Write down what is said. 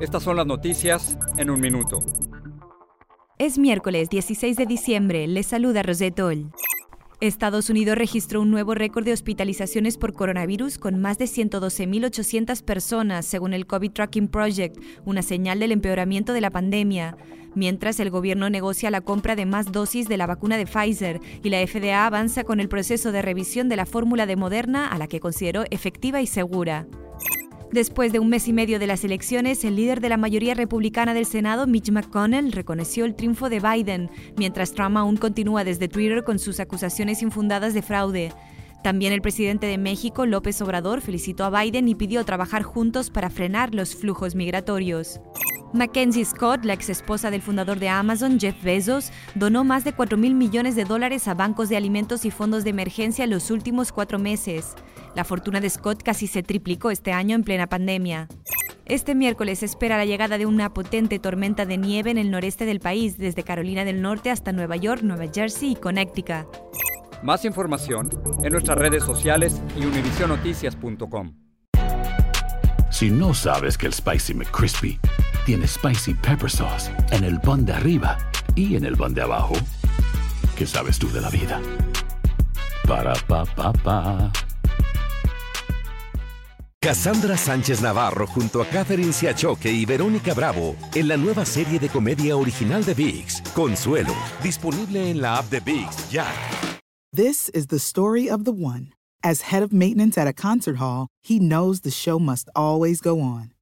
estas son las noticias en un minuto. Es miércoles 16 de diciembre, les saluda Rosetol. Estados Unidos registró un nuevo récord de hospitalizaciones por coronavirus con más de 112.800 personas, según el COVID Tracking Project, una señal del empeoramiento de la pandemia. Mientras el gobierno negocia la compra de más dosis de la vacuna de Pfizer y la FDA avanza con el proceso de revisión de la fórmula de Moderna a la que consideró efectiva y segura. Después de un mes y medio de las elecciones, el líder de la mayoría republicana del Senado, Mitch McConnell, reconoció el triunfo de Biden, mientras Trump aún continúa desde Twitter con sus acusaciones infundadas de fraude. También el presidente de México, López Obrador, felicitó a Biden y pidió trabajar juntos para frenar los flujos migratorios. Mackenzie Scott, la ex esposa del fundador de Amazon, Jeff Bezos, donó más de 4 mil millones de dólares a bancos de alimentos y fondos de emergencia en los últimos cuatro meses. La fortuna de Scott casi se triplicó este año en plena pandemia. Este miércoles se espera la llegada de una potente tormenta de nieve en el noreste del país, desde Carolina del Norte hasta Nueva York, Nueva Jersey y Connecticut. Más información en nuestras redes sociales y univisionoticias.com. Si no sabes que el Spicy McCrispy tiene Spicy Pepper Sauce en el pan de arriba y en el pan de abajo, ¿qué sabes tú de la vida? Para pa pa pa. Cassandra Sánchez Navarro junto a Catherine Siachoque y Verónica Bravo en la nueva serie de comedia original de VIX, Consuelo, disponible en la app de VIX ya. This is the story of the one. As head of maintenance at a concert hall, he knows the show must always go on.